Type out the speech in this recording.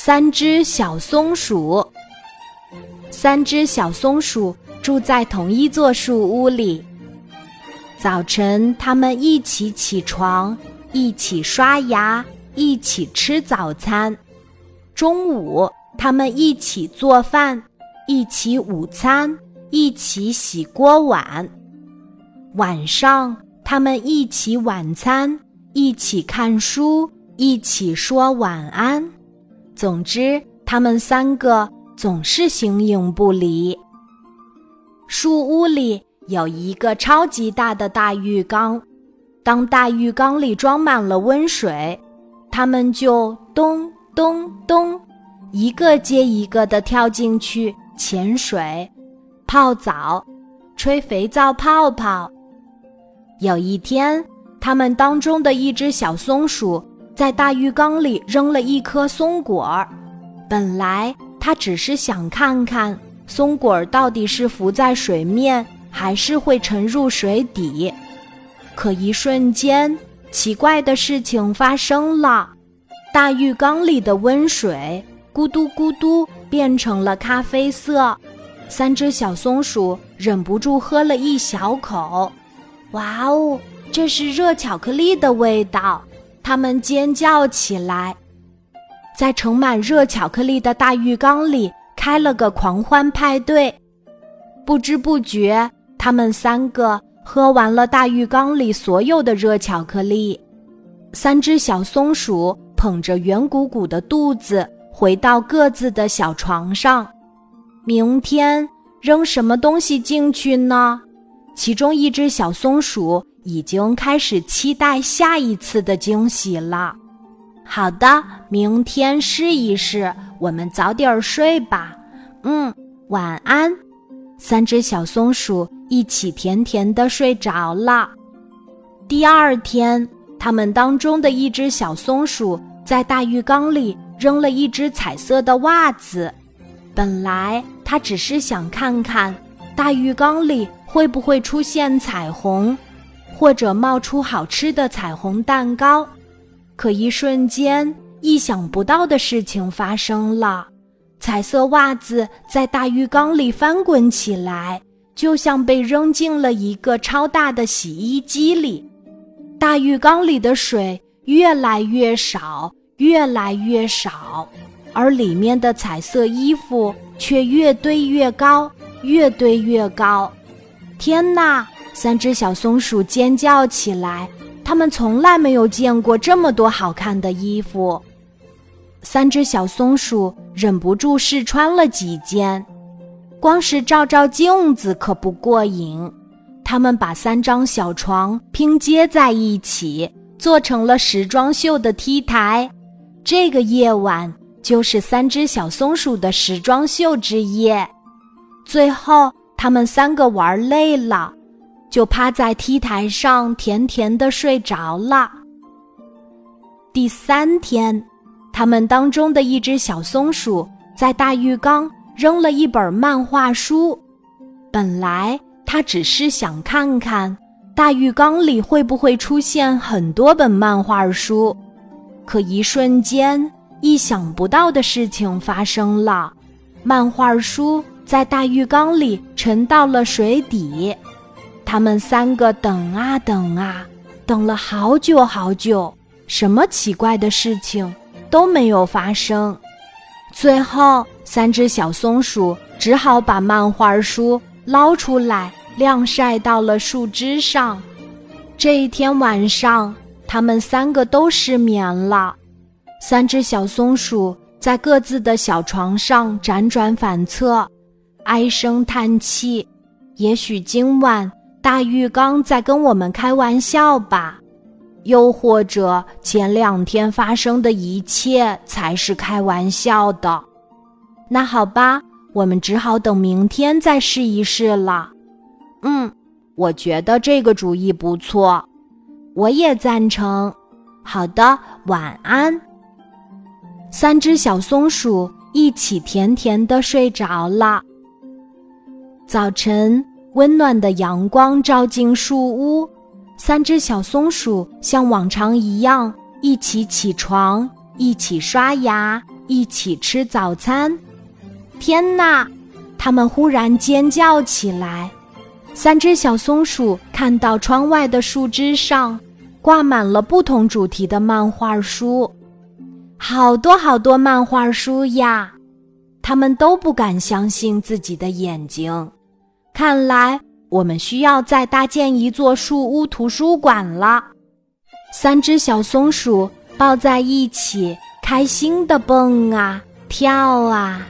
三只小松鼠。三只小松鼠住在同一座树屋里。早晨，他们一起起床，一起刷牙，一起吃早餐。中午，他们一起做饭，一起午餐，一起洗锅碗。晚上，他们一起晚餐，一起看书，一起说晚安。总之，他们三个总是形影不离。树屋里。有一个超级大的大浴缸，当大浴缸里装满了温水，他们就咚咚咚，一个接一个的跳进去潜水、泡澡、吹肥皂泡泡。有一天，他们当中的一只小松鼠在大浴缸里扔了一颗松果儿，本来它只是想看看松果儿到底是浮在水面。还是会沉入水底，可一瞬间，奇怪的事情发生了：大浴缸里的温水咕嘟咕嘟变成了咖啡色。三只小松鼠忍不住喝了一小口，哇哦，这是热巧克力的味道！它们尖叫起来，在盛满热巧克力的大浴缸里开了个狂欢派对，不知不觉。他们三个喝完了大浴缸里所有的热巧克力，三只小松鼠捧着圆鼓鼓的肚子回到各自的小床上。明天扔什么东西进去呢？其中一只小松鼠已经开始期待下一次的惊喜了。好的，明天试一试。我们早点睡吧。嗯，晚安。三只小松鼠一起甜甜的睡着了。第二天，它们当中的一只小松鼠在大浴缸里扔了一只彩色的袜子。本来它只是想看看大浴缸里会不会出现彩虹，或者冒出好吃的彩虹蛋糕。可一瞬间，意想不到的事情发生了。彩色袜子在大浴缸里翻滚起来，就像被扔进了一个超大的洗衣机里。大浴缸里的水越来越少，越来越少，而里面的彩色衣服却越堆越高，越堆越高。天哪！三只小松鼠尖叫起来，它们从来没有见过这么多好看的衣服。三只小松鼠忍不住试穿了几件，光是照照镜子可不过瘾。他们把三张小床拼接在一起，做成了时装秀的 T 台。这个夜晚就是三只小松鼠的时装秀之夜。最后，他们三个玩累了，就趴在 T 台上甜甜的睡着了。第三天。他们当中的一只小松鼠在大浴缸扔了一本漫画书。本来它只是想看看大浴缸里会不会出现很多本漫画书，可一瞬间，意想不到的事情发生了：漫画书在大浴缸里沉到了水底。他们三个等啊等啊，等了好久好久，什么奇怪的事情？都没有发生，最后三只小松鼠只好把漫画书捞出来晾晒到了树枝上。这一天晚上，它们三个都失眠了。三只小松鼠在各自的小床上辗转反侧，唉声叹气。也许今晚大浴缸在跟我们开玩笑吧。又或者前两天发生的一切才是开玩笑的，那好吧，我们只好等明天再试一试了。嗯，我觉得这个主意不错，我也赞成。好的，晚安。三只小松鼠一起甜甜的睡着了。早晨，温暖的阳光照进树屋。三只小松鼠像往常一样，一起起床，一起刷牙，一起吃早餐。天哪！他们忽然尖叫起来。三只小松鼠看到窗外的树枝上挂满了不同主题的漫画书，好多好多漫画书呀！他们都不敢相信自己的眼睛。看来我们需要再搭建一座树屋图书馆了。三只小松鼠抱在一起，开心的蹦啊跳啊。